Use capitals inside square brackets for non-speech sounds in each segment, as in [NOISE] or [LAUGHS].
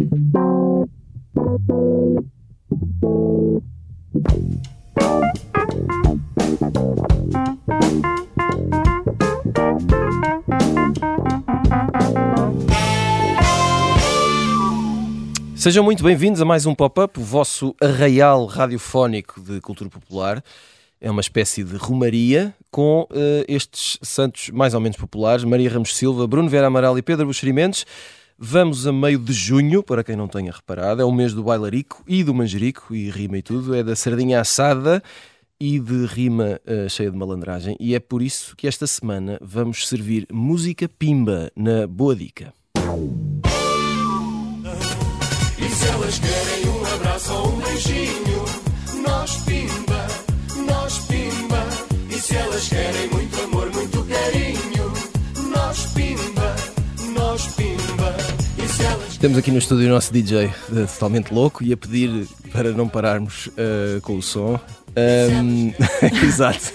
Sejam muito bem-vindos a mais um pop-up, o vosso arraial radiofónico de cultura popular. É uma espécie de romaria com uh, estes santos mais ou menos populares, Maria Ramos Silva, Bruno Vera Amaral e Pedro Buxerimentos. Vamos a meio de junho, para quem não tenha reparado, é o mês do bailarico e do manjerico, e rima e tudo, é da sardinha assada e de rima uh, cheia de malandragem, e é por isso que esta semana vamos servir música pimba na Boa Dica. Se elas querem um abraço ou um beijinho, Temos aqui no estúdio o nosso DJ uh, totalmente louco e a pedir para não pararmos uh, com o som. Um, [LAUGHS] exato.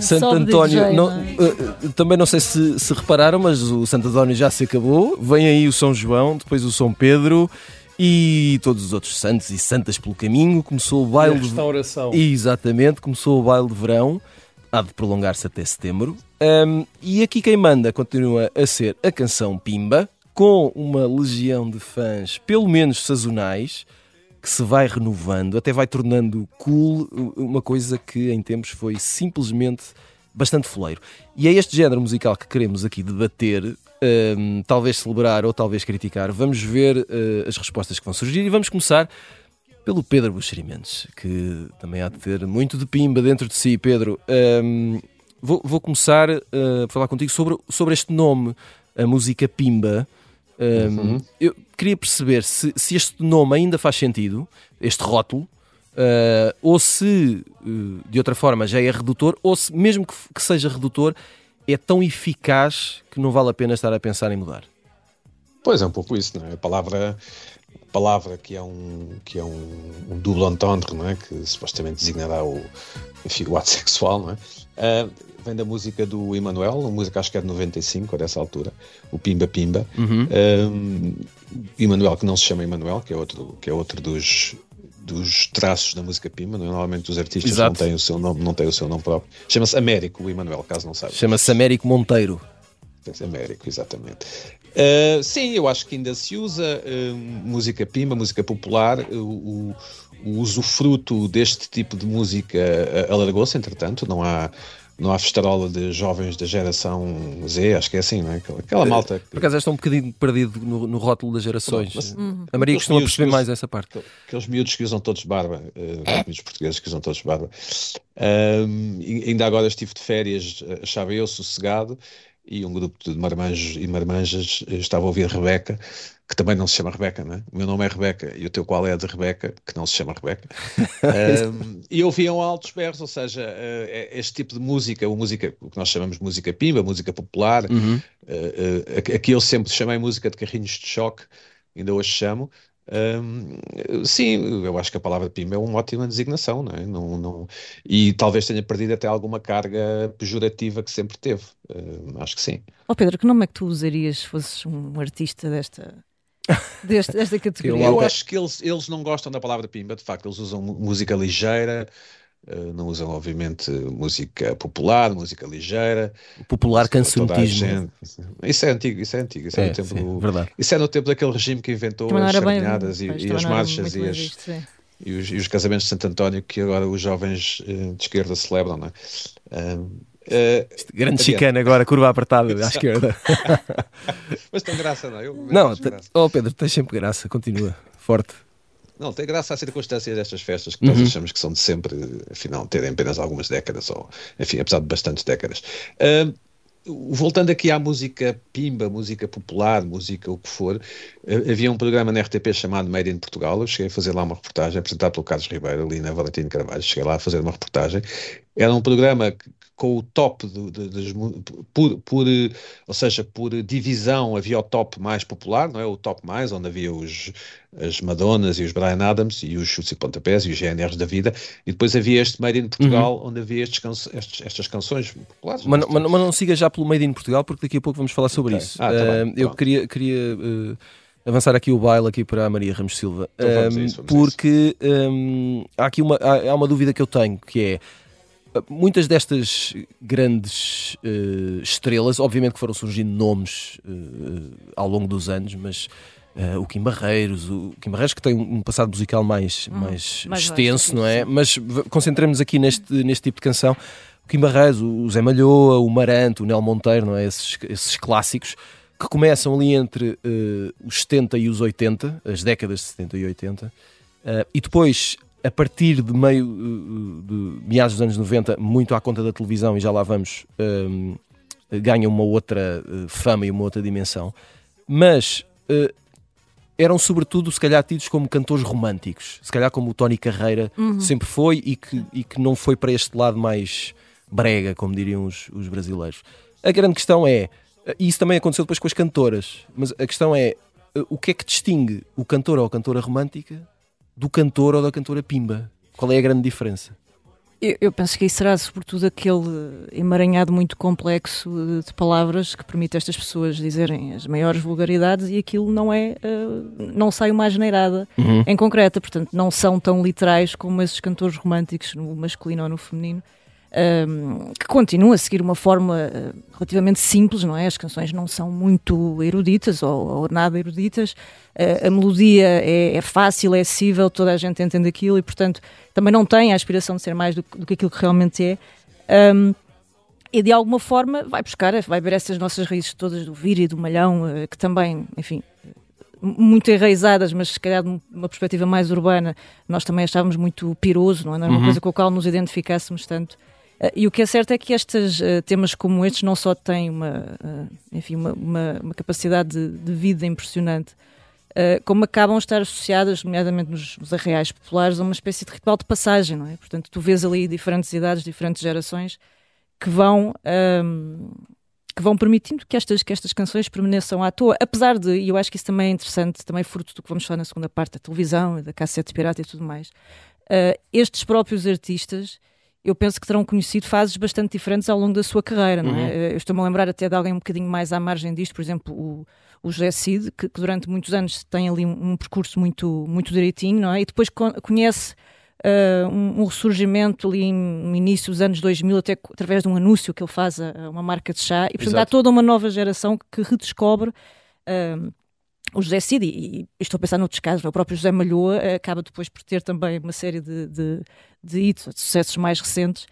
Santo Sobe António, DJ, não- não é? uh, também não sei se, se repararam, mas o Santo António já se acabou. Vem aí o São João, depois o São Pedro e todos os outros santos e santas pelo caminho. Começou o E a baile de restauração. Exatamente, começou o baile de verão, há de prolongar-se até setembro. Um, e aqui quem manda continua a ser a canção Pimba, com uma legião de fãs, pelo menos sazonais, que se vai renovando, até vai tornando cool uma coisa que em tempos foi simplesmente bastante foleiro. E é este género musical que queremos aqui debater, um, talvez celebrar ou talvez criticar. Vamos ver uh, as respostas que vão surgir e vamos começar pelo Pedro Buxerimentos, que também há de ter muito de pimba dentro de si. Pedro, hum, vou, vou começar uh, a falar contigo sobre, sobre este nome, a música Pimba. Hum, Eu queria perceber se, se este nome ainda faz sentido, este rótulo, uh, ou se uh, de outra forma já é redutor, ou se mesmo que, que seja redutor, é tão eficaz que não vale a pena estar a pensar em mudar. Pois é um pouco isso, não é? A palavra, a palavra que é um que é um, um double entendre, não é? Que supostamente designará o, enfim, o ato [LAUGHS] sexual, não é? Ah, vem da música do Emanuel, a música acho que é de 95, ou dessa altura, o Pimba Pimba. Ah, Emanuel, que não se chama Emanuel, que é outro, que é outro dos dos traços da música Pimba, é? normalmente os artistas Exato. não têm o seu nome, não têm o seu nome próprio. Chama-se Américo, o Emanuel, caso não saiba. Chama-se Américo Monteiro. Américo, exatamente. Uh, sim, eu acho que ainda se usa uh, música pimba, música popular. uh, o, o usufruto deste tipo de música uh, alargou-se, entretanto. Não há, não há festarola de jovens da geração Z, acho que é assim, não é? Aquela, aquela malta. que- Por acaso está um bocadinho perdido no, no rótulo das gerações. Mas- A Maria costuma miúdos perceber mais essa parte. Aqueles miúdos que usam todos barba, uh, os miúdos portugueses que usam todos barba. Um, e- ainda agora estive de férias, uh, achava eu, sossegado, e um grupo de marmanjos e marmanjas uh, estava a ouvir Rebeca, que também não se chama Rebeca, né? O meu nome é Rebeca e o teu qual é a de Rebeca, que não se chama Rebeca. [LAUGHS] Um, e ouviam altos berros, ou seja, uh, este tipo de música, o, música, o que nós chamamos de música pimba, música popular, Uhum. uh, uh, aqui- aqui eu sempre chamei música de carrinhos de choque, ainda hoje chamo. Um, sim, eu acho que a palavra pimba é uma ótima designação, não é? Não, não, e talvez tenha perdido até alguma carga pejorativa que sempre teve. Um, acho que sim. Ó Pedro, que nome é que tu usarias se fosses um artista desta, [LAUGHS] deste, desta categoria? Eu acho que eles, eles não gostam da palavra pimba, de facto, eles usam música ligeira, uh, não usam, obviamente, música popular, música ligeira. Popular cancionismo. gente- Isso é antigo, isso é antigo, isso é, É, no tempo sim, do- verdade. Isso é no tempo daquele regime que inventou as sardinhadas e, e as marchas e, as- visto, e os, e os casamentos de Santo António que agora os jovens eh, de esquerda celebram, não é? Eh, Grande chicana agora, curva apertada [LAUGHS] à esquerda. [LAUGHS] mas tem graça, não é? Eu- Não, graça. oh Pedro, tens sempre graça, continua. Forte. Não, tem graça a circunstância destas festas que Uhum. nós achamos que são de sempre, afinal, terem apenas algumas décadas, ou enfim, apesar de bastantes décadas. Ahm, voltando aqui à música pimba, música popular, música o que for, havia um programa na RTP chamado Made in Portugal. Eu cheguei a fazer lá uma reportagem, apresentado pelo Carlos Ribeiro, ali na Valentina Carvalho. Cheguei lá a fazer uma reportagem. Era um programa que- com o top do- por, por, eh, ou seja, por divisão havia o top mais popular, não é? O top mais, onde havia os, as Madonas e os Brian Adams e os chutes e pontapés e os GNRs da vida, e depois havia este Made in Portugal, onde havia estes estes- estas canções populares. Mas, não- mas mas não siga já pelo Made in Portugal, porque daqui a pouco vamos falar sobre Ok. isso. Ah, tá Ah, eu queria, queria ah, avançar aqui o baile aqui para a Maria Ramos Silva, Então um, isso, porque um, há aqui uma, há, há uma dúvida que eu tenho, que é uh, muitas destas grandes uh, estrelas, obviamente que foram surgindo nomes uh, ao longo dos anos, mas uh, o Kim Barreiros, o Kim Barreiros que tem um passado musical mais, Uhum, mais, mais extenso, não é? sim. Mas concentremos aqui neste, neste tipo de canção. O Kim Barreiros, o Zé Malhoa, o Marante, o Nel Monteiro, não é? Esses, esses clássicos que começam ali entre eh, os 70 e os 80, as décadas de 70 e 80, eh, e depois, a partir de meio eh, de meados dos anos 90, muito à conta da televisão, e já lá vamos, ganham uma outra fama e uma outra dimensão. Mas eram sobretudo, se calhar, tidos como cantores românticos, se calhar como o Tony Carreira Uhum. sempre foi e que, e que não foi para este lado mais brega, como diriam os, os brasileiros. A grande questão é, e isso também aconteceu depois com as cantoras, mas a questão é eh, o que é que distingue o cantor ou a cantora romântica do cantor ou da cantora pimba? Qual é a grande diferença? Eu, eu penso que aí será sobretudo aquele emaranhado muito complexo de, de palavras que permite a estas pessoas dizerem as maiores vulgaridades e aquilo não é, eh, não sai uma asneirada em concreta, portanto não são tão literais como esses cantores românticos no masculino ou no feminino. Ehm, que continuam a seguir uma forma eh, relativamente simples, não é? As canções não são muito eruditas ou, ou nada eruditas, Eh, a melodia é, é fácil, é acessível, toda a gente entende aquilo e, portanto, também não tem a aspiração de ser mais do, que- do que aquilo que realmente é. Ahm, e de alguma forma vai buscar, vai ver essas nossas raízes todas do vir e do malhão, eh, que também, enfim, muito enraizadas, mas se calhar de uma perspectiva mais urbana, nós também achávamos muito piroso, não é? Não era uma coisa com a qual nos identificássemos tanto. Eh, E o que é certo é que estes eh, temas como estes não só têm uma, eh, enfim, uma, uma- uma capacidade de, de vida impressionante, como acabam a estar associadas, nomeadamente nos, nos arreais populares, a uma espécie de ritual de passagem, não é? Portanto, tu vês ali diferentes idades, diferentes gerações que vão ahm, que vão permitindo que estas, que estas canções permaneçam à toa, apesar de, e eu acho que isso também é interessante, também fruto do que vamos falar na segunda parte da televisão, da cassete pirata e tudo mais, ah, estes próprios artistas eu penso que terão conhecido fases bastante diferentes ao longo da sua carreira, não é? Eh, Eu estou-me a lembrar até de alguém um bocadinho mais à margem disto, por exemplo, o, o José Cid, que, que durante muitos anos tem ali um, um percurso muito, muito direitinho, não é? E depois con- conhece uh, um, um ressurgimento ali no início dos anos 2000, até através de um anúncio que ele faz a, a uma marca de chá, e portanto há Exato. toda uma nova geração que redescobre. um, o José Cid, e, estou a pensar noutros casos, o próprio José Malhoa eh, acaba depois por ter também uma série de, de, de hits, de sucessos mais recentes,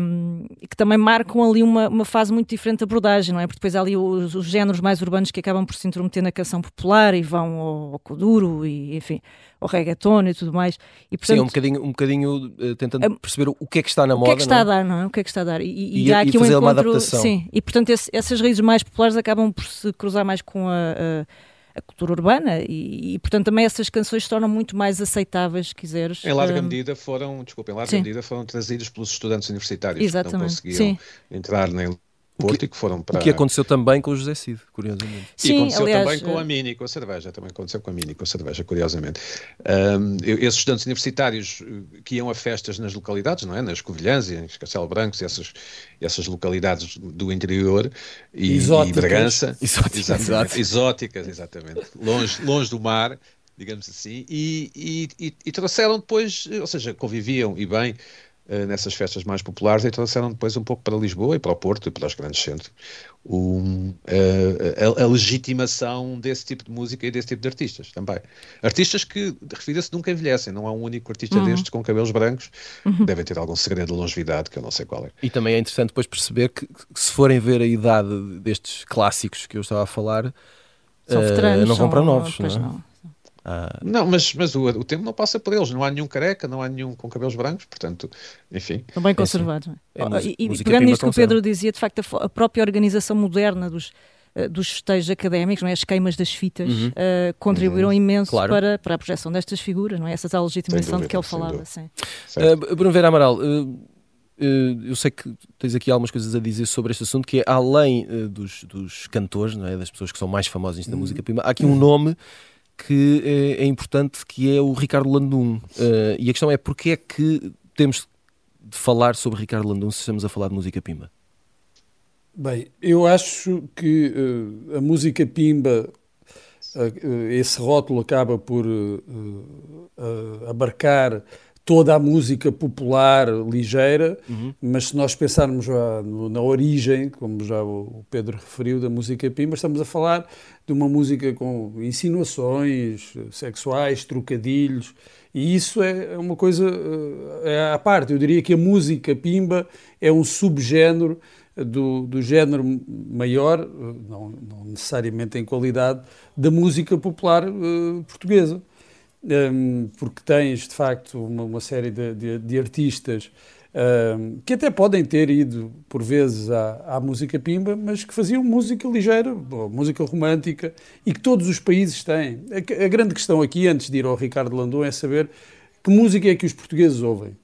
um, e que também marcam ali uma, uma fase muito diferente de abordagem, não é? Porque depois há ali os, os géneros mais urbanos que acabam por se intrometer na canção popular e vão ao, ao kuduro e, enfim, ao reggaeton e tudo mais. E, portanto, Sim, um bocadinho, um bocadinho eh, tentando Um, perceber o que é que está na o moda. que é que está não a dar, não é? O que é que está a dar? E, e- E- há aqui um encontro. adaptação. Sim, e portanto esse- essas raízes mais populares acabam por se cruzar mais com a, a- a cultura urbana e, e, portanto também essas canções se tornam muito mais aceitáveis, se quiseres. Em larga Hum, medida foram, desculpa, em larga sim. medida foram trazidos pelos estudantes universitários que não Exatamente, conseguiam sim. entrar nem Porto e que foram para O que aconteceu também com o José Cid, curiosamente. E Sim, aconteceu aliás, também com eh, a Mini, com a cerveja, também aconteceu com a Mini, com a cerveja, curiosamente. Eu- esses estudantes universitários eh, que iam a festas nas localidades, não é? Nas Covilhãs e em Castelo Brancos, essas, essas localidades do interior e, e Exóticas. Bragança. Exóticas, Exatamente. Exóticas, exatamente. Longe, longe do mar, digamos assim, e, e- e- e trouxeram depois, eh, ou seja, conviviam e bem eh, nessas festas mais populares e trouxeram depois um pouco para Lisboa e para o Porto e para os grandes centros um, eh, a, a legitimação desse tipo de música e desse tipo de artistas também. Artistas que, refira-se, nunca envelhecem. Não há um único artista Uhum. destes com cabelos brancos. Devem ter algum segredo de longevidade que eu não sei qual é. E também é interessante depois perceber que, que se forem ver a idade destes clássicos que eu estava a falar, São eh, veteranos. não vão são- para novos, pois não é? não. Ah, Não, mas, mas o, o tempo não passa por eles. Não há nenhum careca, não há nenhum com cabelos brancos, portanto, enfim. Estão bem É, conservados. não É é? música- e, e pegando nisto que o. Pedro dizia, de facto, a a, própria organização moderna dos, eh, dos festejos académicos, não é? as queimas das fitas, Uhum. eh, contribuíram imenso Claro. para, para a projeção destas figuras, não é? Essa tal legitimação Sem de que ele dúvida, falava. dúvida. Sim. Uh, Bruno Vera Amaral, uh, uh, eu sei que tens aqui algumas coisas a dizer sobre este assunto, que é além uh, dos, dos cantores, não é, das pessoas que são mais famosas da música prima, há aqui um nome que é, é importante, que é o Ricardo Landum. Uh, e a questão é, porquê é que temos de falar sobre Ricardo Landum se estamos a falar de música pimba? Bem, eu acho que eh, a música pimba esse rótulo acaba por abarcar toda a música popular ligeira, uhum. mas se nós pensarmos já na origem, como já o Pedro referiu, da música pimba, estamos a falar de uma música com insinuações sexuais, trocadilhos, e isso é uma coisa é à parte. Eu diria que a música pimba é um subgénero do, do género maior, não, não, necessariamente em qualidade, da música popular uh, portuguesa. Um, porque tens, de facto, uma, uma série de, de, de artistas um, que até podem ter ido, por vezes, à, à, música pimba, mas que faziam música ligeira, música romântica, e que todos os países têm. A, a grande questão aqui, antes de ir ao Ricardo Landon, é saber que música é que os portugueses ouvem.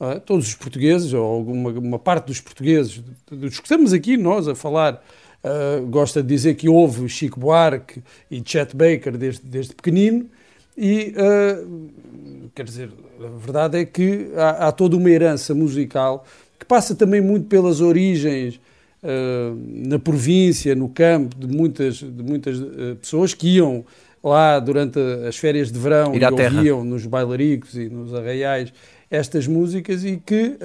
É? Todos os portugueses, ou alguma uma parte dos portugueses, dos que estamos aqui nós a falar, uh, gosta de dizer que ouve Chico Buarque e Chet Baker desde, desde pequenino, e, uh, quer dizer, a verdade é que há, há, toda uma herança musical que passa também muito pelas origens uh, na província, no campo, de muitas, de muitas uh, pessoas que iam lá durante as férias de verão e ouviam nos bailaricos e nos arraiais estas músicas e que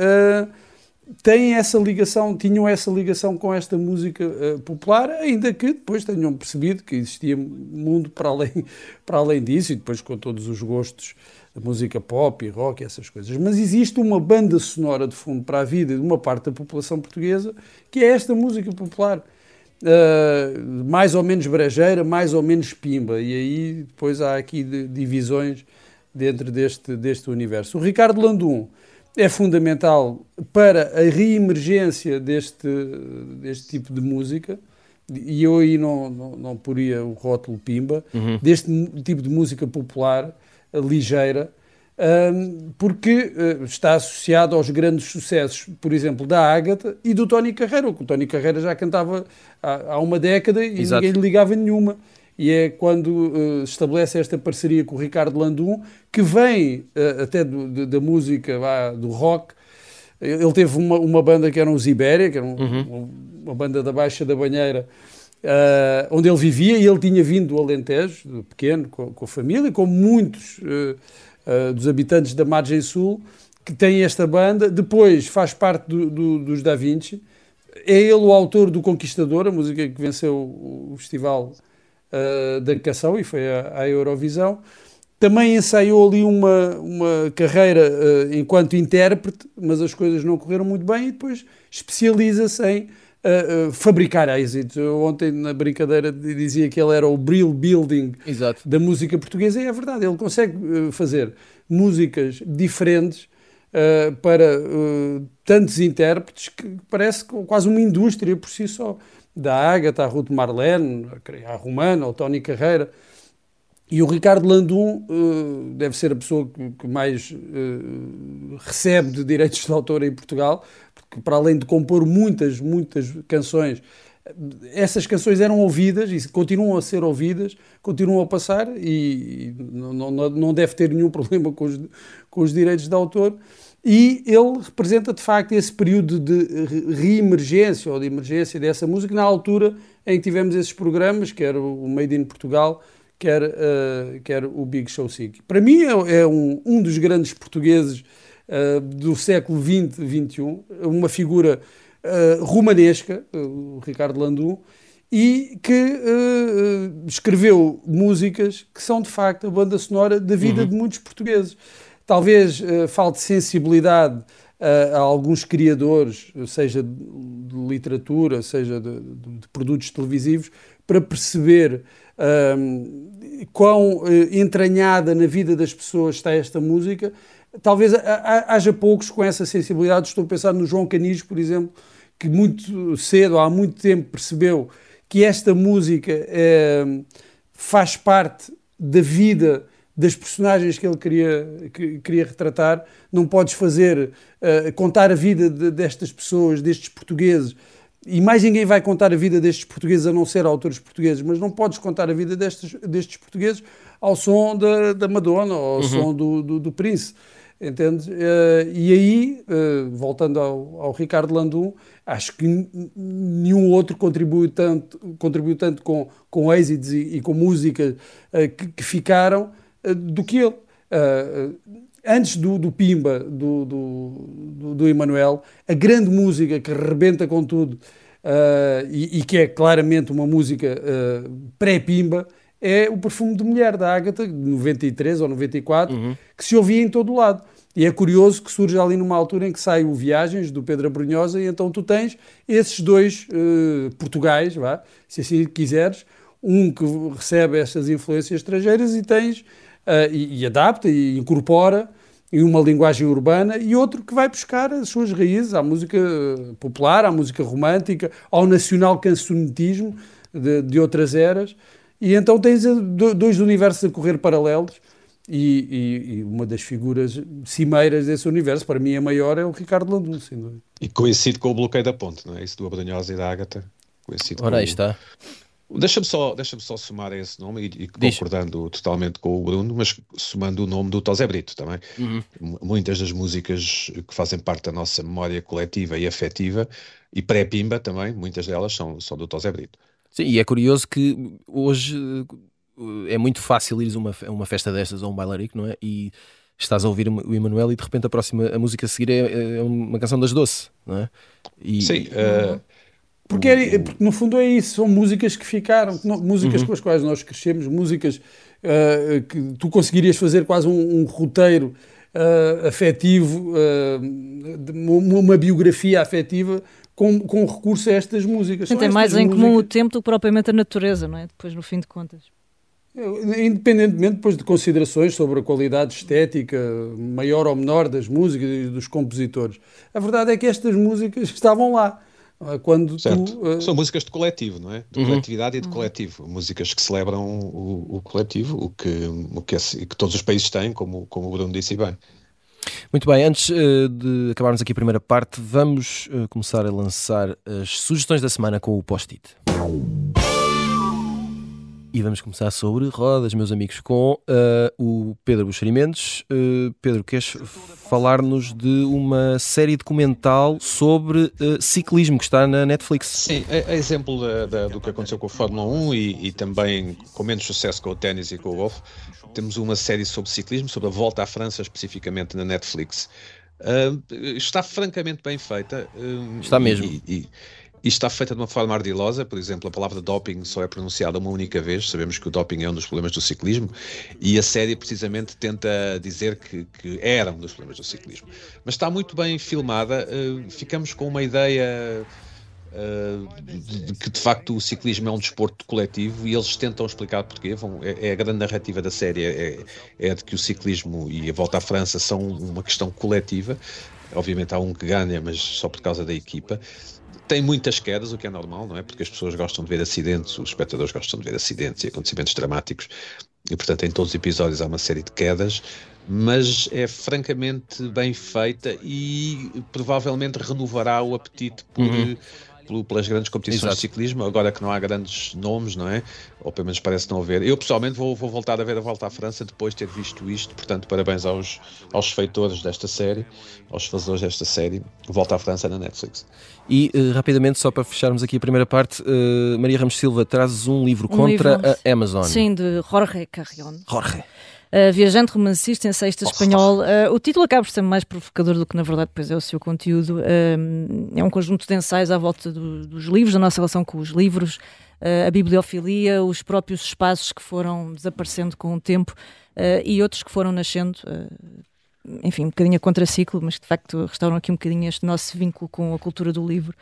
têm essa ligação, tinham essa ligação com esta música uh, popular, ainda que depois tenham percebido que existia mundo para além, [LAUGHS] para além disso, e depois com todos os gostos da música pop e rock essas coisas. Mas existe uma banda sonora de fundo para a vida de uma parte da população portuguesa que é esta música popular. Uh, mais ou menos brejeira, mais ou menos pimba, e aí depois há aqui divisões dentro deste, deste universo. O Ricardo Landum é fundamental para a reemergência deste, deste tipo de música, e eu aí não, não, não poria o rótulo Pimba, uhum. deste tipo de música popular, ligeira, um, porque uh, está associado aos grandes sucessos, por exemplo, da Ágata e do Tony Carreira. O Tony Carreira já cantava há, há uma década e Exato. ninguém lhe ligava nenhuma e é quando uh, estabelece esta parceria com o Ricardo Landum, que vem uh, até do, da música do rock. Ele teve uma, uma banda que era os Ibéria, que era um, uhum. uma banda da Baixa da Banheira, uh, onde ele vivia e ele tinha vindo do Alentejo, pequeno, com, com a família, como muitos dos habitantes da Margem Sul, que têm esta banda. Depois faz parte do, do, dos Da Vinci. É ele o autor do Conquistador, a música que venceu o festival uh, da canção e foi à, à, Eurovisão. Também ensaiou ali uma, uma carreira uh, enquanto intérprete, mas as coisas não correram muito bem e depois especializa-se em uh, fabricar êxitos. Eu ontem, na brincadeira, dizia que ele era o Brill Building Exato. da música portuguesa e é verdade, ele consegue fazer músicas diferentes Uh, para uh, tantos intérpretes que parece quase uma indústria por si só da Ágata, a Ruth Marlene, a Romana, o Tony Carreira. E o Ricardo Landum uh, deve ser a pessoa que, que mais recebe de direitos de autor em Portugal, porque para além de compor muitas, muitas canções, essas canções eram ouvidas e continuam a ser ouvidas, continuam a passar e não, não, não deve ter nenhum [LAUGHS] problema com os, com os direitos de autor e ele representa de facto esse período de reemergência ou de emergência dessa música na altura em que tivemos esses programas, quer o Made in Portugal, quer, uh, quer o Big Show Sick. Para mim é, é um, um dos grandes portugueses uh, do século XX, XXI, uma figura uh, romanesca, o Ricardo Landum, e que escreveu músicas que são de facto a banda sonora da vida uhum. de muitos portugueses. Talvez uh, falte sensibilidade uh, a alguns criadores, seja de literatura, seja de, de, de produtos televisivos, para perceber uh, quão entranhada na vida das pessoas está esta música. Talvez haja poucos com essa sensibilidade. Estou a pensar no João Canis, por exemplo, que muito cedo, há muito tempo, percebeu que esta música faz parte da vida das personagens que ele queria, que, queria retratar. Não podes fazer, uh, contar a vida de, destas pessoas, destes portugueses, e mais ninguém vai contar a vida destes portugueses a não ser autores portugueses, mas não podes contar a vida destes, destes portugueses ao som da, da Madonna ou ao uhum. som do, do, do Prince. Entendes? Uh, e aí, uh, voltando ao, ao, Ricardo Landum, acho que nenhum outro contribuiu tanto, contribuiu tanto com, com êxitos e, e com músicas uh, que, que, ficaram do que ele. antes do, do Pimba, do, do, do Emanuel, a grande música que rebenta com tudo e, e, que é claramente uma música pré-Pimba é o perfume de mulher da Ágata, de 93 ou 94, uhum. que se ouvia em todo o lado. E é curioso que surge ali numa altura em que sai o Viagens, do Pedro Abrunhosa, e então tu tens esses dois uh, Portugais, vá, se assim quiseres, um que recebe essas influências estrangeiras e tens, uh, e, e, adapta e incorpora em uma linguagem urbana, e outro que vai buscar as suas raízes à música popular, à música romântica, ao nacional cancionetismo de, de outras eras. E então tens dois universos a correr paralelos e, e, e, uma das figuras cimeiras desse universo, para mim a maior, é o Ricardo Landun, sem dúvida. E coincide com o bloqueio da ponte, não é? Isso do Abranhosa e da Ágata. Coincide Ora, aí está. Deixa-me só, deixa só somar a esse nome e, e concordando totalmente com o Bruno, mas somando o nome do Tosé Brito também. Uhum. Muitas das músicas que fazem parte da nossa memória coletiva e afetiva, e pré-pimba também, muitas delas são, são do Tosé Brito. Sim, e é curioso que hoje eh, é muito fácil ires a uma, uma festa destas ou um bailarico, não é? E estás a ouvir o Emanuel e de repente a próxima a música a seguir é, é uma canção das Doce, não é? E, Sim. Uh, porque, é, porque, no fundo é isso, são músicas que ficaram, músicas uhum. com as quais nós crescemos, músicas uh, que tu conseguirias fazer quase um, um roteiro uh, afetivo, uma, uma biografia afetiva com, com recurso a estas músicas. Tem estas mais em comum o tempo do que propriamente a natureza, não é? Depois, no fim de contas. Independentemente depois de considerações sobre a qualidade estética maior ou menor das músicas e dos compositores, a verdade é que estas músicas [LAUGHS] estavam lá. Quando tu, uh... São músicas de coletivo, não é? De uhum. coletividade e de coletivo. Músicas que celebram o, o coletivo, o que, o que, que, todos os países têm, como, como o Bruno disse bem. Muito bem, antes uh, de acabarmos aqui a primeira parte, vamos uh, começar a lançar as sugestões da semana com o post-it. E vamos começar sobre rodas, meus amigos, com uh, o Pedro Buxerimentos. Uh, Pedro, queres falar-nos de uma série documental sobre uh, ciclismo que está na Netflix? Sim, é, é exemplo da, da, do que aconteceu com a Fórmula 1 e, e, também com menos sucesso com o ténis e com o golfe. Temos uma série sobre ciclismo, sobre a volta à França, especificamente na Netflix. está francamente bem feita. está mesmo. E, e, está feita de uma forma ardilosa, por exemplo, a palavra doping só é pronunciada uma única vez, sabemos que o doping é um dos problemas do ciclismo, e a série precisamente tenta dizer que, que era um dos problemas do ciclismo. Mas está muito bem filmada, uh, ficamos com uma ideia uh, de que de facto o ciclismo é um desporto coletivo e eles tentam explicar porquê. Vão, é, é, a grande narrativa da série, é, é de que o ciclismo e a volta à França são uma questão coletiva. Obviamente há um que ganha, mas só por causa da equipa tem muitas quedas, o que é normal, não é? Porque as pessoas gostam de ver acidentes, os espectadores gostam de ver acidentes e acontecimentos dramáticos, e portanto em todos os episódios há uma série de quedas, mas é francamente bem feita e provavelmente renovará o apetite por. Uhum pelas grandes competições Exato. de ciclismo, agora que não há grandes nomes, não é? Ou pelo menos parece não haver. Eu pessoalmente vou, vou voltar a ver a volta à França depois de ter visto isto, portanto, parabéns aos, aos feitores desta série, aos fazedores desta série. Volta à França na Netflix. E uh, rapidamente, só para fecharmos aqui a primeira parte, uh, Maria Ramos Silva traz um livro um contra livro, a Amazon. Sim, de Jorge Carrion. Jorge. Uh, viajante romancista, ensaísta espanhol. Uh, o título acaba por ser mais provocador do que, na verdade, depois é o seu conteúdo. Uh, é um conjunto de ensaios à volta do, dos livros, da nossa relação com os livros, a bibliofilia, os próprios espaços que foram desaparecendo com o tempo e outros que foram nascendo enfim, um bocadinho a contraciclo, mas que de facto restauram aqui um bocadinho este nosso vínculo com a cultura do livro.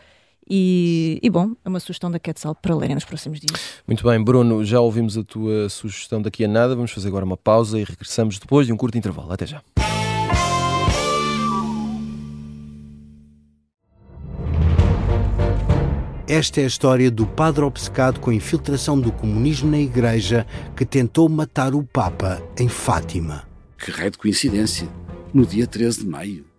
E, e, bom, é uma sugestão da Quetzal para lerem nos próximos dias. Muito bem, Bruno, já ouvimos a tua sugestão daqui a nada. Vamos fazer agora uma pausa e regressamos depois de um curto intervalo. Até já. Esta é a história do padre obcecado com a infiltração do comunismo na Igreja que tentou matar o Papa em Fátima. Que raio de coincidência! No dia 13 de maio.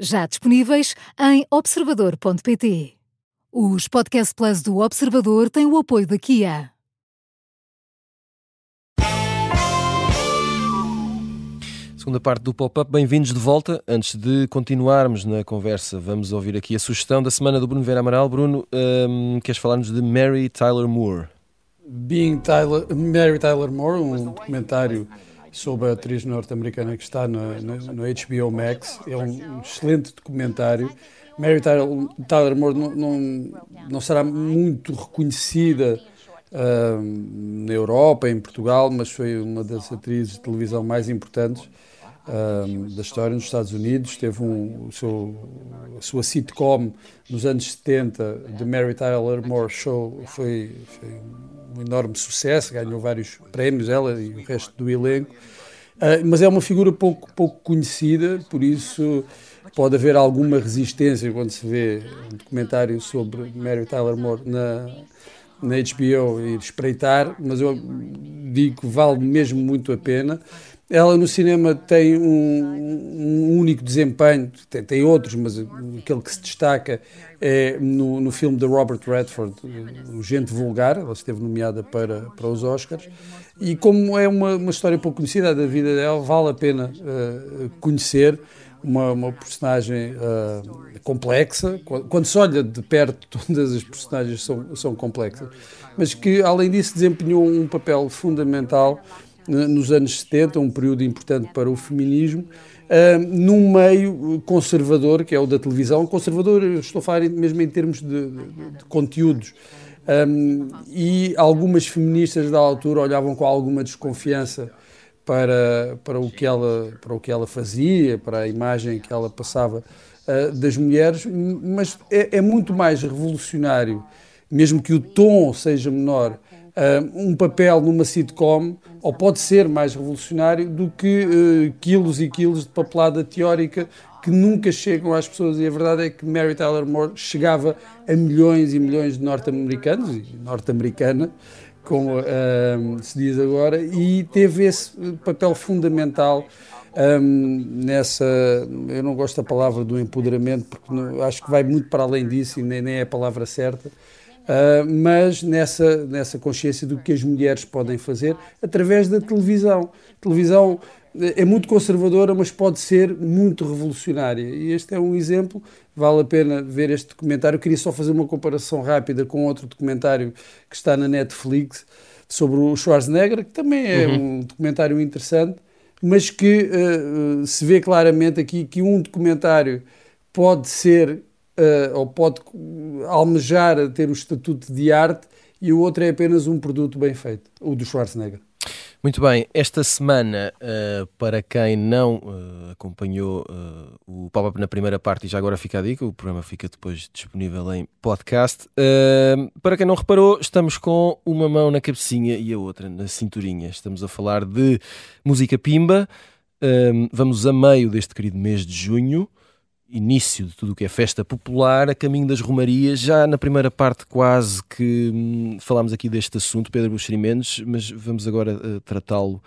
já disponíveis em observador.pt. Os Podcast Plus do Observador têm o apoio da Kia. Segunda parte do pop-up, bem-vindos de volta. Antes de continuarmos na conversa, vamos ouvir aqui a sugestão da semana do Bruno Vera Amaral. Bruno, hum, queres falar-nos de Mary Tyler Moore? Being Tyler, Mary Tyler Moore, um documentário sobre a atriz norte-americana que está no, no, no, HBO Max. É um excelente documentário. Mary Tyler, Moore não, não, não, será muito reconhecida uh, na Europa, em Portugal, mas foi uma das atrizes de televisão mais importantes da história nos Estados Unidos. Teve um, seu, a sua sitcom nos anos 70, The Mary Tyler Moore Show, foi, foi um enorme sucesso, ganhou vários prémios, ela e o resto do elenco. Uh, mas é uma figura pouco, pouco conhecida, por isso pode haver alguma resistência quando se vê um documentário sobre Mary Tyler Moore na, na HBO e espreitar, mas eu digo que vale mesmo muito a pena. Ela no cinema tem um, um único desempenho, tem, tem, outros, mas aquele que se destaca é no, no filme de Robert Redford, O Gente Vulgar, ela esteve nomeada para, para os Oscars, e como é uma, uma história pouco conhecida da vida dela, vale a pena uh, conhecer. Uma, uma personagem uh, complexa. Quando se olha de perto, [LAUGHS] todas as personagens são, são complexas, mas que, além disso, desempenhou um papel fundamental nos anos 70, um período importante para o feminismo, uh, num meio conservador, que é o da televisão. Conservador, estou a falar mesmo em termos de, de, de conteúdos. Um, e algumas feministas da altura olhavam com alguma desconfiança para, para, o que ela, para o que ela fazia, para a imagem que ela passava uh, das mulheres, mas é, é, muito mais revolucionário, mesmo que o tom seja menor, um papel numa sitcom, ou pode ser mais revolucionário do que uh, quilos e quilos de papelada teórica que nunca chegam às pessoas. E a verdade é que Mary Tyler Moore chegava a milhões e milhões de norte-americanos e norte-americana como um, se diz agora, e teve esse papel fundamental um, nessa. Eu não gosto da palavra do empoderamento, porque não, acho que vai muito para além disso e nem, nem é a palavra certa. Uh, mas nessa, nessa consciência do que as mulheres podem fazer através da televisão. A televisão é muito conservadora, mas pode ser muito revolucionária. E este é um exemplo, vale a pena ver este documentário. Eu queria só fazer uma comparação rápida com outro documentário que está na Netflix sobre o Schwarzenegger, que também é uhum. um documentário interessante, mas que uh, se vê claramente aqui que um documentário pode ser ou pode almejar ter o estatuto de arte e o outro é apenas um produto bem feito, o do Schwarzenegger. Muito bem, esta semana, uh, para quem não uh, acompanhou uh, o pop-up na primeira parte e já agora fica a dica, o programa fica depois disponível em podcast. para quem não reparou, estamos com uma mão na cabecinha e a outra na cinturinha. Estamos a falar de música pimba. vamos a meio deste querido mês de junho início de tudo o que é festa popular, a caminho das romarias. Já na primeira parte, quase que hum, falámos aqui deste assunto, Pedro Buxeri Mendes, mas vamos agora uh, tratá-lo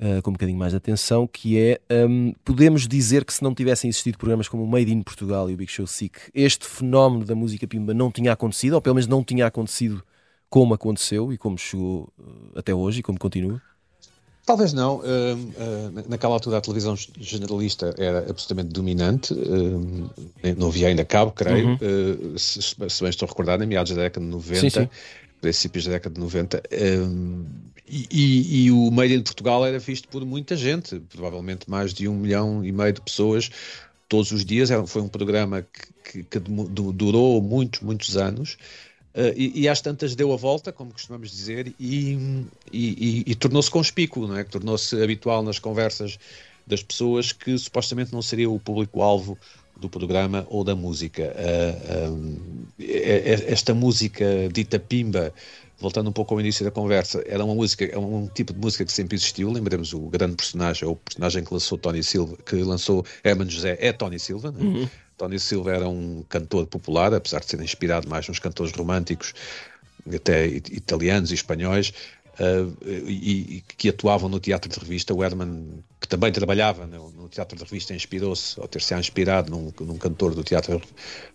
uh, com um bocadinho mais de atenção, que é, um, podemos dizer que se não tivessem existido programas como o Made in Portugal e o Big Show Sick, este fenómeno da música pimba não tinha acontecido, ou pelo menos não tinha acontecido como aconteceu e como chegou uh, até hoje e como continua? Talvez não. Uh, uh, naquela altura a televisão generalista era absolutamente dominante. Uh, não havia ainda cabo, creio. Uhum. Se, se, bem estou recordado, em meados da década de 90, sim, sim. princípios da década de 90. E, e, e, o Made in Portugal era visto por muita gente, provavelmente mais de um milhão e meio de pessoas todos os dias. Era, foi um programa que, que, que durou muitos, muitos anos. Uh, e, e às tantas deu a volta, como costumamos dizer, e, e, e tornou-se conspícuo, não é? tornou-se habitual nas conversas das pessoas que supostamente não seria o público-alvo do programa ou da música. Uh, um, esta música dita pimba voltando um pouco ao início da conversa, era uma música, é um tipo de música que sempre existiu. Lembremos o grande personagem, ou o personagem que lançou Tony Silva, que lançou Herman José, é Tony Silva. Né? Uhum. Tony Silva era um cantor popular, apesar de ser inspirado mais nos cantores românticos, até italianos e espanhóis. Uh, e, e, que atuavam no teatro de revista. O Herman, que também trabalhava no, no teatro de revista, inspirou-se, ou ter-se inspirado num, num, cantor do teatro,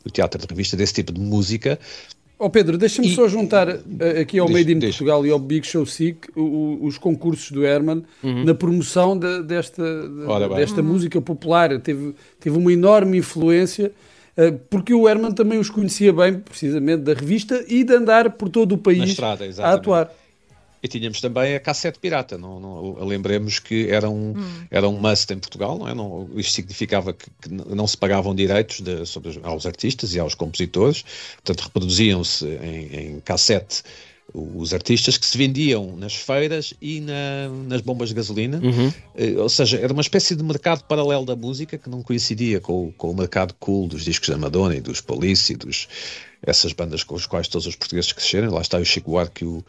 do teatro de revista, desse tipo de música. Oh Pedro, deixa-me só juntar uh, aqui ao Made in deixa. Portugal e ao Big Show Sick os concursos do Herman uhum. na promoção de, desta, de, desta uhum. música popular. Teve, teve uma enorme influência uh, porque o Herman também os conhecia bem, precisamente, da revista e de andar por todo o país estrada, a atuar. E tínhamos também a cassete pirata. Não, não, lembremos que era um, hum. era um must em Portugal, não é? Não, isto significava que, que não se pagavam direitos de, sobre, aos artistas e aos compositores, portanto, reproduziam-se em, em cassete os artistas que se vendiam nas feiras e na, nas bombas de gasolina, uhum. Eh, ou seja, era uma espécie de mercado paralelo da música que não coincidia com, com o mercado cool dos discos da Madonna e dos Police e dos, essas bandas com as quais todos os portugueses cresceram. Lá está o Chico Buarque e o,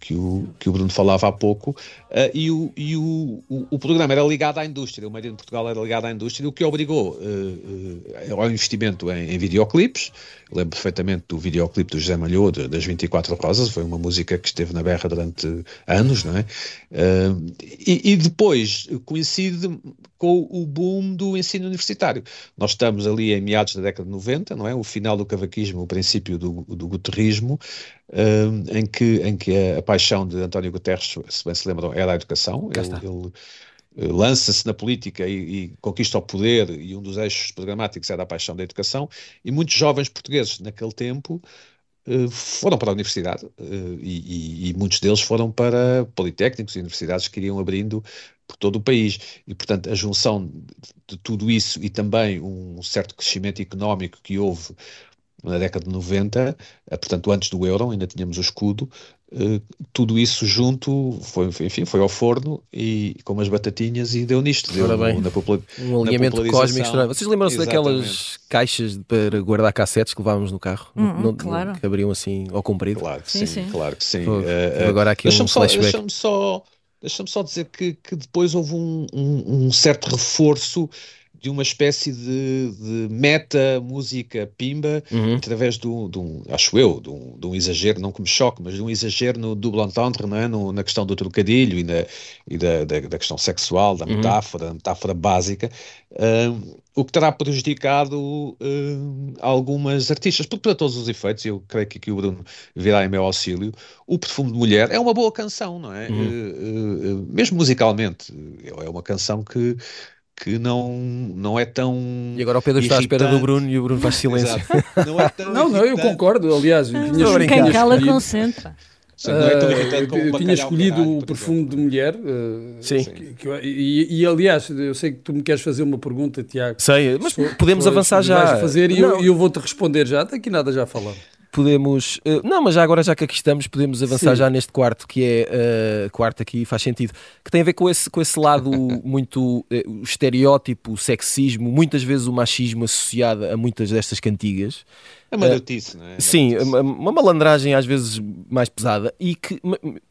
que o, que o Bruno falava há pouco, uh, e, o, e o, o, o, programa era ligado à indústria, o Made in Portugal era ligado à indústria, o que obrigou uh, uh, ao investimento em, em videoclipes. lembro perfeitamente do videoclipe do José Malhou, das 24 Rosas, foi uma música que esteve na berra durante anos, não é? E, e, depois coincide com o boom do ensino universitário. Nós estamos ali em meados da década de 90, não é? O final do cavaquismo, o princípio do, do guterrismo, em, que, em que a, paixão de António Guterres, se bem se lembram, era a educação. Ele, ele eh, lança-se na política e, e, conquista o poder, e um dos eixos programáticos era a paixão da educação, e muitos jovens portugueses naquele tempo uh, foram para a universidade, uh, e, e, e, muitos deles foram para politécnicos e universidades que iriam abrindo por todo o país. E, portanto, a junção de tudo isso e também um certo crescimento económico que houve na década de 90, eh, portanto antes do euro, ainda tínhamos o escudo, eh, tudo isso junto foi, enfim, foi ao forno e com umas batatinhas e deu nisto. Deu Ora bem, na popula um alinhamento cósmico estranho. Vocês lembram-se daquelas caixas para guardar cassetes que levávamos no carro? Hum, não, claro. Que abriam assim ao comprido? Claro que sim, sim, claro que sim. Pô, uh, agora aqui deixa-me um só, deixa só, deixa só dizer que, que depois houve um, um, um certo reforço de uma espécie de, de meta música pimba uhum. através do, do, acho eu, de um, de um, exagero, não que me choque, mas de um exagero no double entendre, não é? no, na questão do trocadilho e, na, e da, da, da, questão sexual, da uhum. metáfora, da metáfora básica, uh, o que terá prejudicado uh, algumas artistas, porque para todos os efeitos, eu creio que aqui o Bruno virá em meu auxílio, o Perfume de Mulher é uma boa canção, não é? Uhum. Uh, mesmo musicalmente, é uma canção que que não, não é tão. E agora o Pedro irritante. está à espera do Bruno e o Bruno faz silêncio. não, é tão [LAUGHS] não, não, eu concordo. Aliás, tinha escolhido, Quem cala concentra. Uh, eu tinha escolhido caralho, o perfume de mulher. Uh, Sim. Que, que, e, e, aliás, eu sei que tu me queres fazer uma pergunta, Tiago. Sei, mas podemos avançar já. Fazer, e eu, eu vou-te responder já. Daqui nada já falamos podemos. Uh, não, mas já agora, já que aqui estamos, podemos avançar Sim. já neste quarto, que é uh, quarto aqui, faz sentido, que tem a ver com esse, com esse lado [LAUGHS] muito uh, o estereótipo, o sexismo, muitas vezes o machismo associado a muitas destas cantigas. É uma notícia, não é? Sim, uma, uma, malandragem às vezes mais pesada, e que,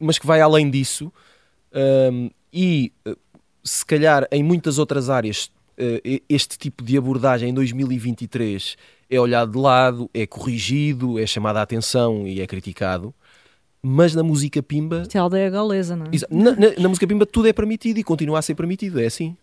mas que vai além disso, um, e se calhar em muitas outras áreas este tipo de abordagem em 2023 é olhado de lado, é corrigido, é chamado a atenção e é criticado. Mas na música pimba. Isto é a aldeia galesa, não é? Na, na, na, música pimba tudo é permitido e continua a ser permitido, é assim.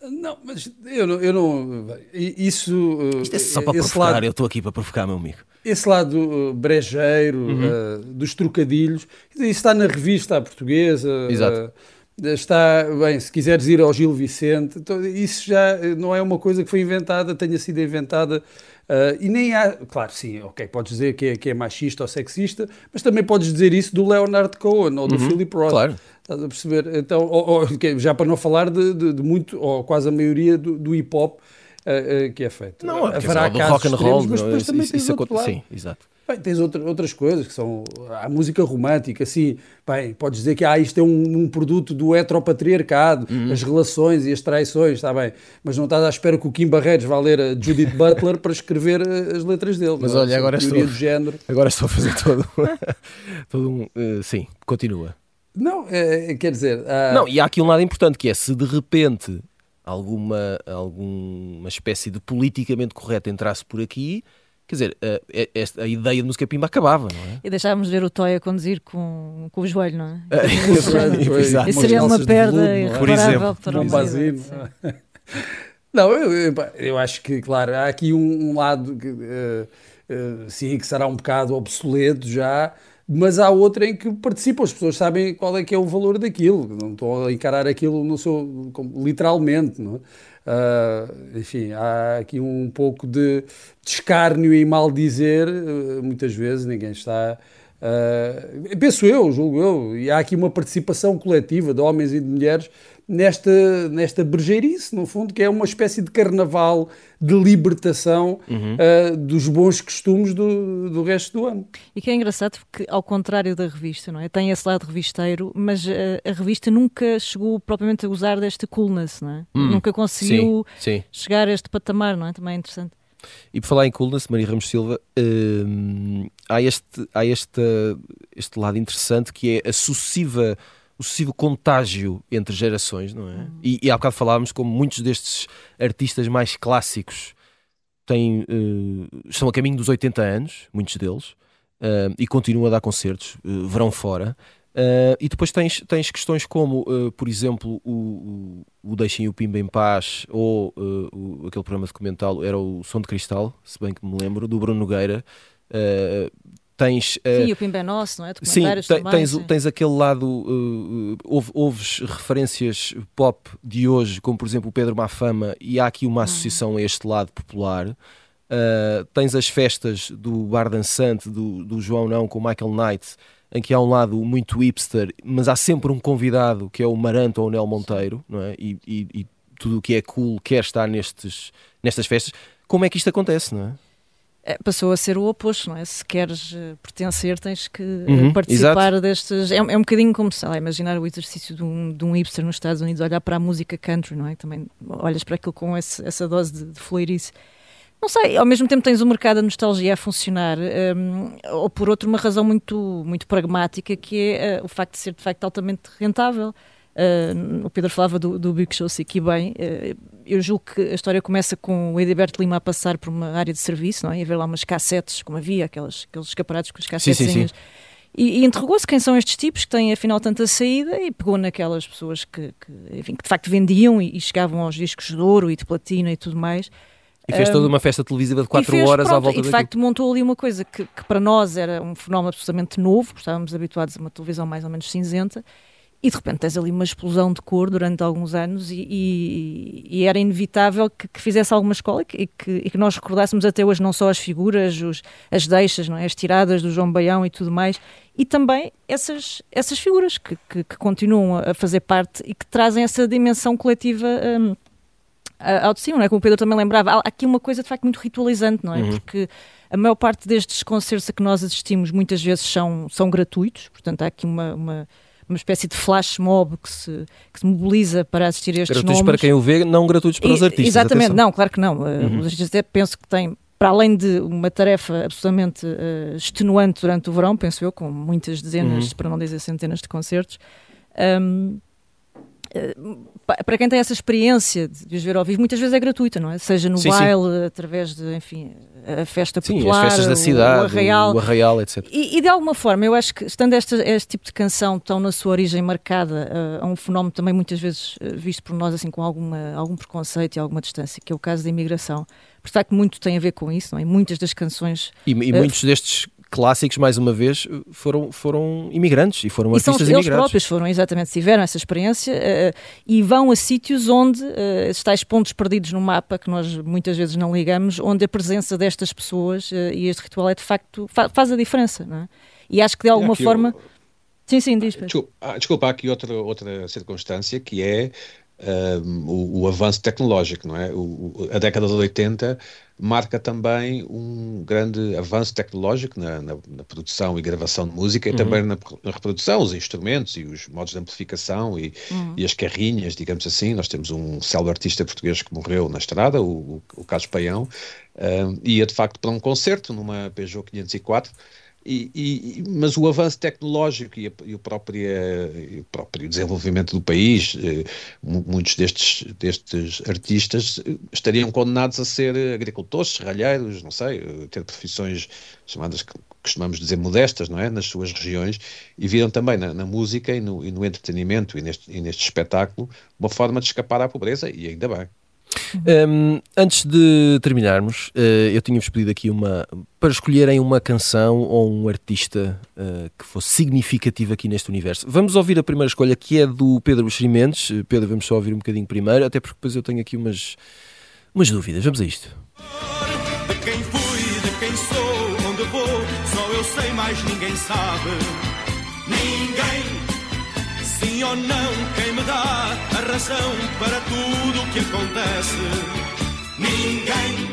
Não, mas eu não. Eu não isso. Uh, Isto é só para provocar, lado, eu estou aqui para provocar, meu amigo. Esse lado uh, brejeiro, uhum. uh, dos trocadilhos, isso está na revista portuguesa. Exato. Uh, está, bem, se quiseres ir ao Gil Vicente, então, isso já não é uma coisa que foi inventada, tenha sido inventada Uh, e nem há, claro, sim, ok, podes dizer que é, que é machista ou sexista, mas também podes dizer isso do Leonard Cohen ou do uhum, Philip Roth. Claro. Estás a perceber? Então, ou, ou, já para não falar de, de, de, muito, ou quase a maioria do, do hip hop uh, uh, que é feito. Não, haverá do casos rock and roll, mas depois também isso, isso. Sim, exato. Bem, tens outra, outras coisas que são a música romântica, assim, bem, podes dizer que ah, isto é um, um produto do heteropatriarcado, Uhum. as relações e as traições, está bem, mas não estás à espera que o Kim Barreiros vá ler a Judith Butler para escrever eh, as letras dele. Mas é? olha, agora estou- de género. Agora estou a fazer todo, [LAUGHS] todo um. eh, sim, continua. Não, é, quer dizer, ah, Não, e há aqui um lado importante que é se de repente alguma, alguma espécie de politicamente correto entrasse por aqui, quer dizer, a, a- esta- a ideia de música pimba acabava, não é? E deixávamos ver o Toy a conduzir com, com o joelho, não é? [LAUGHS] Exato. Isso seria uma perda é? irreparável exemplo, para a isso. Não, eu, eu, acho que, claro, há aqui um, um lado que, eh, eh, sim, que será um bocado obsoleto já, mas há outro em que participam, as pessoas sabem qual é que é o valor daquilo, não estou a encarar aquilo no seu, literalmente, não é? Ah, enfim, há aqui um pouco de, de escárnio e mal dizer, eh, muitas vezes ninguém está. ah, penso eu, julgo eu, e há aqui uma participação coletiva de homens e de mulheres nesta, nesta bergeirice, no fundo, que é uma espécie de carnaval de libertação ah, dos bons costumes do, do resto do ano. E que é engraçado porque, ao contrário da revista, não é? Tem esse lado revisteiro, mas eh, a revista nunca chegou propriamente a usar desta coolness, não é? Hum, Nunca conseguiu Sim, sim. chegar a este patamar, não é? Também é interessante. E por falar em coolness, Maria Ramos Silva, hum, há, este, há este, este lado interessante que é a sucessiva, o sucessivo contágio entre gerações, não é? E, e há bocado falávamos como muitos destes artistas mais clássicos têm, eh, estão a caminho dos 80 anos, muitos deles, eh, e continuam a dar concertos, eh, verão fora. E depois tens, tens questões como, por exemplo, o, o, o Deixem o Pimba em Paz ou o- aquele programa documental era o Som de Cristal, se bem que me lembro, do Bruno Nogueira. Eh, tens. eh, Sim, o Pimba é nosso, não é? Sim, te- tens, sim. tens aquele lado, uh, uh, ouve- ouves referências pop de hoje, como por exemplo o Pedro Mafama, e há aqui uma associação a este lado popular. Uh, tens as festas do Bar Dançante, do, do João Não, com o Michael Knight, em que há um lado muito hipster, mas há sempre um convidado que é o Maranto ou o Nel Monteiro, não é? E, e- e tudo o que é cool quer estar nestes, nestas festas. Como é que isto acontece, não é? É, passou a ser o oposto, não é? Se queres eh, pertencer, tens que eh, Uhum, participar destes. É, um- é um bocadinho como, sei lá, imaginar o exercício de um, de um hipster nos Estados Unidos, olhar para a música country, não é? Também olhas para aquilo com esse- essa dose de, de fleirice. Não sei, ao mesmo tempo tens o mercado da nostalgia a funcionar, hum, ou por outra, uma razão muito, muito pragmática, que é eh, o facto de ser de facto altamente rentável. Uh, o Pedro falava do, do Big Show Sick e bem, uh, eu julgo que a história começa com o Ediberto Lima a passar por uma área de serviço, não é? E a ver lá umas cassetes, como havia, aquelas, aqueles escaparados com as sim. E, e interrogou-se quem são estes tipos que têm afinal tanta saída e pegou naquelas pessoas que, que, enfim, que de facto vendiam e, e chegavam aos discos de ouro e de platina e tudo mais. E fez Um, toda uma festa televisiva de 4 E fez, horas à pronto, volta E de daquilo. facto montou ali uma coisa que, que para nós era um fenómeno absolutamente novo, estávamos habituados a uma televisão mais ou menos cinzenta, e de repente tens ali uma explosão de cor durante alguns anos e, e- e era inevitável que, que fizesse alguma escola e que, e que, nós recordássemos até hoje não só as figuras, os- as deixas, não é? as tiradas do João Baião e tudo mais, e também essas, essas figuras que, que- que continuam a fazer parte e que trazem essa dimensão coletiva a- ao de cima, não é? Como o Pedro também lembrava, há aqui uma coisa de facto muito ritualizante, não é? Uhum. Porque a maior parte destes concertos a que nós assistimos muitas vezes são, são gratuitos, portanto há aqui uma, uma, uma espécie de flash mob que se, que se mobiliza para assistir a estes Gratuitos nomes. para quem o vê, não gratuitos para os E- artistas. Exatamente, atenção. não, claro que não. Uh, Uhum. Os artistas até penso que têm, para além de uma tarefa absolutamente uh, extenuante durante o verão, penso eu, com muitas dezenas, Uhum. para não dizer centenas de concertos. um, pa- para quem tem essa experiência de os ver ao vivo, muitas vezes é gratuita, não é? Seja no Sim, sim. baile, através de, enfim, a festa Sim, popular, as festas da cidade, o arraial. o arraial, etc. E, e de alguma forma, eu acho que, estando esta, este tipo de canção tão na sua origem marcada uh, a um fenómeno também muitas vezes uh, visto por nós assim com alguma, algum preconceito e alguma distância, que é o caso da imigração, por de facto muito tem a ver com isso, não é? Muitas das canções E, e Eh, muitos destes clássicos, mais uma vez, foram, foram imigrantes e foram e são artistas eles próprios foram exatamente, tiveram essa experiência uh, e vão a sítios onde, uh, esses tais pontos perdidos no mapa, que nós muitas vezes não ligamos, onde a presença destas pessoas uh, e este ritual é de facto, fa- faz a diferença, não é? E acho que de alguma forma... o- Sim, sim, diz. Pedro. Desculpa, ah, desculpa, há aqui outra, outra circunstância que é um, o, o, avanço tecnológico, não é? O, a década de 80 marca também um grande avanço tecnológico na, na, na produção e gravação de música uhum. e também na, na, reprodução, os instrumentos e os modos de amplificação e, uhum. e, as carrinhas, digamos assim. Nós temos um célebre artista português que morreu na estrada, o, o Carlos Paião, um, ia de facto para um concerto numa Peugeot 504 e, e, mas o avanço tecnológico e, a, e, o próprio, e, o próprio, desenvolvimento do país, eh, muitos destes, destes artistas eh, estariam condenados a ser agricultores, serralheiros, não sei, eh, ter profissões chamadas, costumamos dizer, modestas, não é? Nas suas regiões, e viram também na, na música e no, no entretenimento e neste, neste espetáculo uma forma de escapar à pobreza, e ainda bem. Um, antes de terminarmos, uh, eu tinha-vos pedido aqui uma para escolherem uma canção ou um artista uh, que fosse significativo aqui neste universo. Vamos ouvir a primeira escolha que é do Pedro Buxerimentos. Uh, Pedro, vamos só ouvir um bocadinho primeiro, até porque depois eu tenho aqui umas, umas dúvidas. Vamos a isto. De quem fui, de quem sou, onde vou, só eu sei, mais ninguém sabe. Ninguém sim ou não, quem me dá a razão para tudo o que acontece? Ninguém.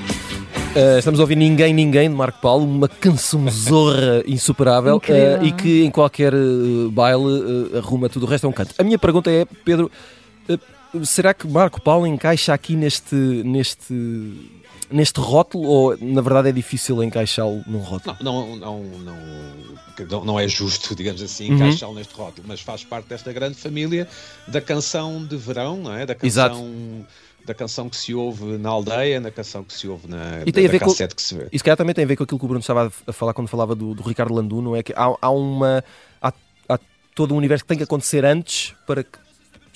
Uh, estamos a ouvir Ninguém Ninguém de Marco Paulo, uma canção zorra [LAUGHS] insuperável uh, e que em qualquer uh, baile arruma tudo o resto é um canto. A minha pergunta é, Pedro, será que Marco Paulo encaixa aqui neste, neste neste rótulo ou na verdade é difícil encaixá-lo num rótulo? Não, não, não, não, é justo, digamos assim, uhum. encaixá-lo neste rótulo, mas faz parte desta grande família da canção de verão, não é? Da canção. Exato da canção que se ouve na aldeia, na canção que se ouve na e tem da, a ver com, que se vê. Isso calhar também tem a ver com aquilo que o Bruno estava a falar quando falava do, do Ricardo Landu, não é? Que há, há uma. Há, há todo um universo que tem que acontecer antes para que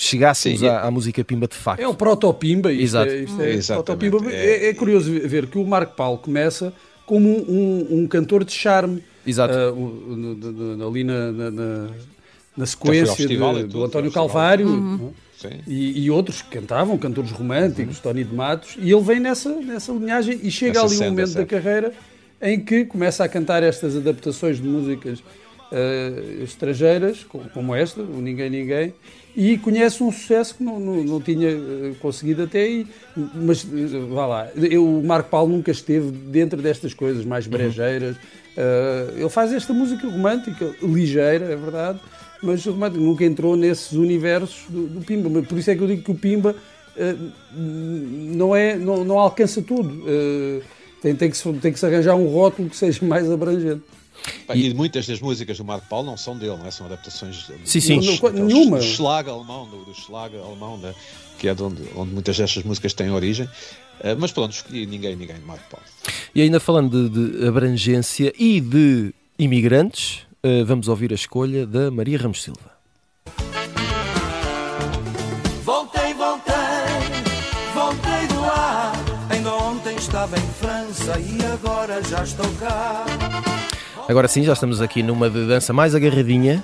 chegássemos Sim, à, à, música Pimba de facto. É um proto-Pimba. Exato. É, isto é, proto -pimba. É, é, curioso ver que o Marco Paulo começa como um, um, um cantor de charme. Exato. Uh, ali na, na, na, na sequência de, do António Calvário. Uhum. E, e, outros que cantavam, cantores românticos, uhum. Tony de Matos, e ele vem nessa, nessa linhagem e chega Essa ali um momento da carreira em que começa a cantar estas adaptações de músicas uh, estrangeiras, como esta, o Ninguém Ninguém, e conhece um sucesso que não, não, não tinha eh, conseguido até aí. Mas eh, vá lá, eu, o Marco Paulo nunca esteve dentro destas coisas mais uhum. brejeiras. Uh, ele faz esta música romântica, ligeira, é verdade, mas nunca entrou nesses universos do, do, Pimba. Por isso é que eu digo que o Pimba uh, não, é, não, não alcança tudo. Uh, tem, tem, que se, tem que se arranjar um rótulo que seja [LAUGHS] mais abrangente. E, e, muitas das músicas do Marco Paulo não são dele, não é? são adaptações sim, sim. Dos, nenhuma. do Schlag alemão, do, do Schlag alemão, da, que é de onde, onde muitas destas músicas têm origem. Uh, mas pronto, escolhi ninguém, ninguém de Marco Paulo. E ainda falando de, de abrangência e de imigrantes, uh, vamos ouvir a escolha da Maria Ramos Silva. Voltei, voltei, voltei do ar. Ainda ontem estava em França e agora já estou cá. Agora sim, já estamos aqui numa de dança mais agarradinha,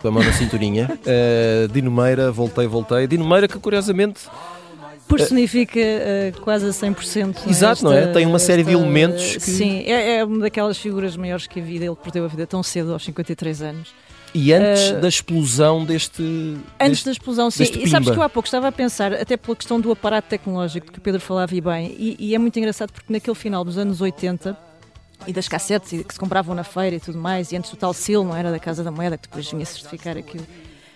com a mão na cinturinha. Uh, [LAUGHS] Dino Meira, voltei, voltei. Dino Meira que curiosamente personifica uh, quase a 100%. Exato, não é? Tem uma série esta, de elementos. Que... Sim, é, é, uma daquelas figuras maiores que a vida. Ele perdeu a vida tão cedo, aos 53 anos. E antes uh, da explosão deste. Antes deste, da explosão, sim. E sabes que eu há pouco estava a pensar, até pela questão do aparato tecnológico que o Pedro falava e bem, e, e é muito engraçado porque naquele final dos anos 80 e das cassetes que se compravam na feira e tudo mais, e antes do tal selo, não era da Casa da Moeda, que depois vinha certificar aquilo.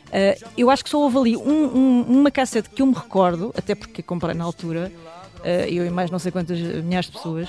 Uh, eu acho que só houve ali um, um, uma cassete que eu me recordo, até porque comprei na altura, uh, eu e mais não sei quantas milhares de pessoas,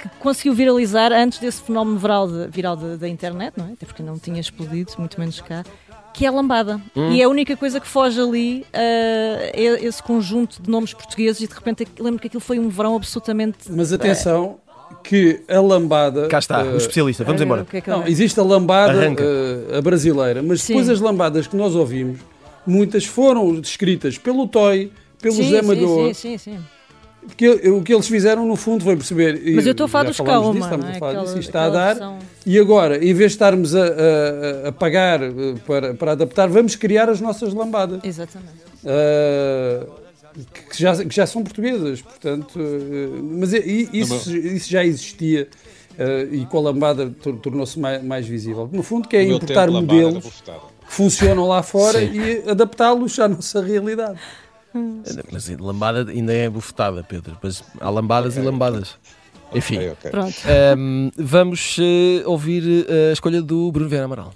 que conseguiu viralizar antes desse fenómeno viral, de, viral de, da internet, não é? até porque não tinha explodido, muito menos cá, que é a lambada. Hum. E é a única coisa que foge ali uh, esse conjunto de nomes portugueses e de repente lembro que aquilo foi um verão absolutamente. Mas atenção, que a lambada. Cá está, uh, o especialista, vamos embora. É não, existe a lambada uh, a brasileira, mas sim. depois as lambadas que nós ouvimos, muitas foram descritas pelo Toy, pelo sim, Zé Malhoa. Sim, sim, sim. Porque o que eles fizeram, no fundo, foi perceber. Mas eu estou a falar dos Calma. Disso, estamos é? a falar aquela, disso, está a dar. E agora, em vez de estarmos a, a, a pagar eh, para, para adaptar, vamos criar as nossas lambadas. Exatamente. Uh, que já, que já são portuguesas, portanto, eh, mas isso, isso já existia uh, e com a lambada tornou-se mais, mais, visível. No fundo, que é importar modelos que funcionam lá fora Sim. e adaptá-los à nossa realidade. Mas lambada ainda é bufetada, Pedro. Mas há lambadas e lambadas. Enfim, Ok, ok. Pronto. Ahm, vamos eh, ouvir a escolha do Bruno Vieira Amaral.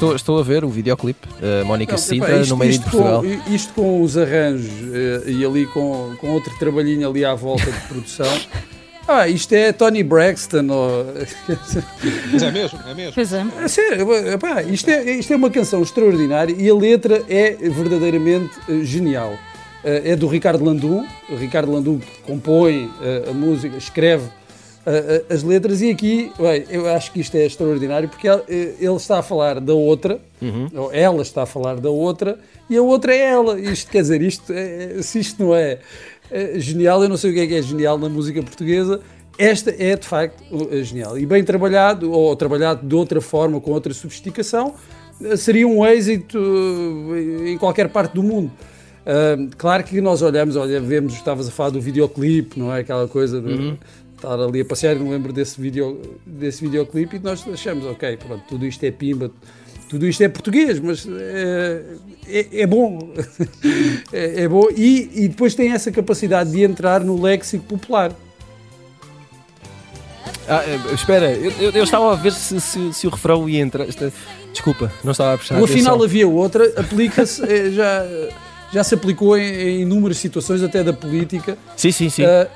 Estou, estou a ver o videoclipe, a Mónica Sintra, no meio de Portugal. Com, isto com os arranjos eh, e ali com, com outro trabalhinho ali à volta de produção. [LAUGHS] Ah, isto é Tony Braxton. Ou... Mas é mesmo, é mesmo. Pois é. É sério, epá, isto, é, isto é uma canção extraordinária e a letra é verdadeiramente eh, genial. É do Ricardo Landum, o Ricardo Landum que compõe a música, escreve as letras e aqui, bem, eu acho que isto é extraordinário porque ele, eh, ele está a falar da outra, ou ela está a falar da outra e a outra é ela. Isto quer dizer, isto, é- se isto não é, eh, genial, eu não sei o que é que é genial na música portuguesa. Esta é de facto genial e bem trabalhado, ou trabalhado de outra forma, com outra sofisticação, seria um êxito em qualquer parte do mundo. Uh, claro que nós olhamos, olha, vemos, estavas a falar do videoclipe, não é? Aquela coisa de estar ali a passear, eu me lembro desse, video, desse videoclipe e nós achamos, ok, pronto, tudo isto é pimba, tudo isto é português, mas é, é, é bom. [LAUGHS] é, é bom e, e depois tem essa capacidade de entrar no léxico popular. Ah, eh, espera, eu, eu- eu estava a ver se, se- se o refrão ia entrar. Esta- Desculpa, não estava a prestar No final havia outra, aplica-se, eh, já, já se aplicou em, em inúmeras situações, até da política. Sim, sim, sim. Ah,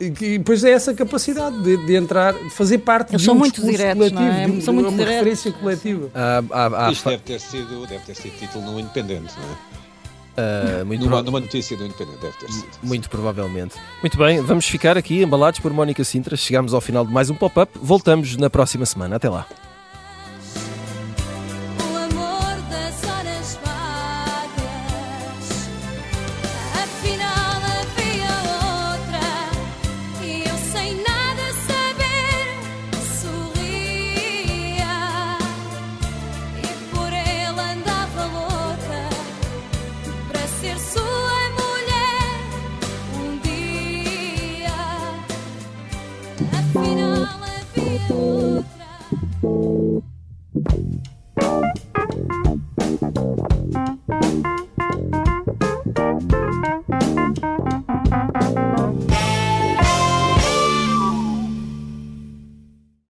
e depois é essa capacidade de, de entrar, de fazer parte Eles de um muito diretos, coletivo, não é? de, um- de muito uma diretos. referência coletiva. Há- há- há Isto deve ter, sido, deve ter sido título no Independente, não é? ah, muito, Numa, numa notícia do Independente, deve ter sido. muito provavelmente. Muito bem, vamos ficar aqui embalados por Mónica Sintra. Chegamos ao final de mais um pop-up. Voltamos na próxima semana. Até lá. Thank you.